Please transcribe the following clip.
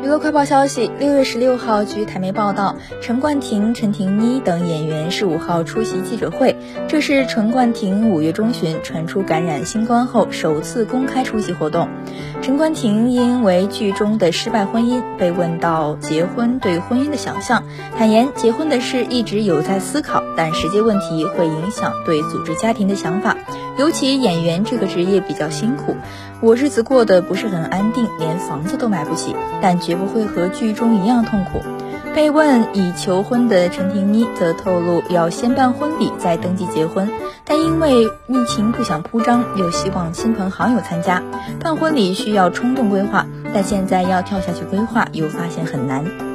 娱乐快报消息：六月十六号，据台媒报道，陈冠廷、陈婷妮等演员十五号出席记者会。这是陈冠廷五月中旬传出感染新冠后首次公开出席活动。陈冠廷因为剧中的失败婚姻，被问到结婚对婚姻的想象，坦言结婚的事一直有在思考，但实际问题会影响对组织家庭的想法。尤其演员这个职业比较辛苦，我日子过得不是很安定，连房子都买不起，但绝不会和剧中一样痛苦。被问已求婚的陈婷妮则透露要先办婚礼再登记结婚，但因为疫情不想铺张，又希望亲朋好友参加，办婚礼需要冲动规划，但现在要跳下去规划又发现很难。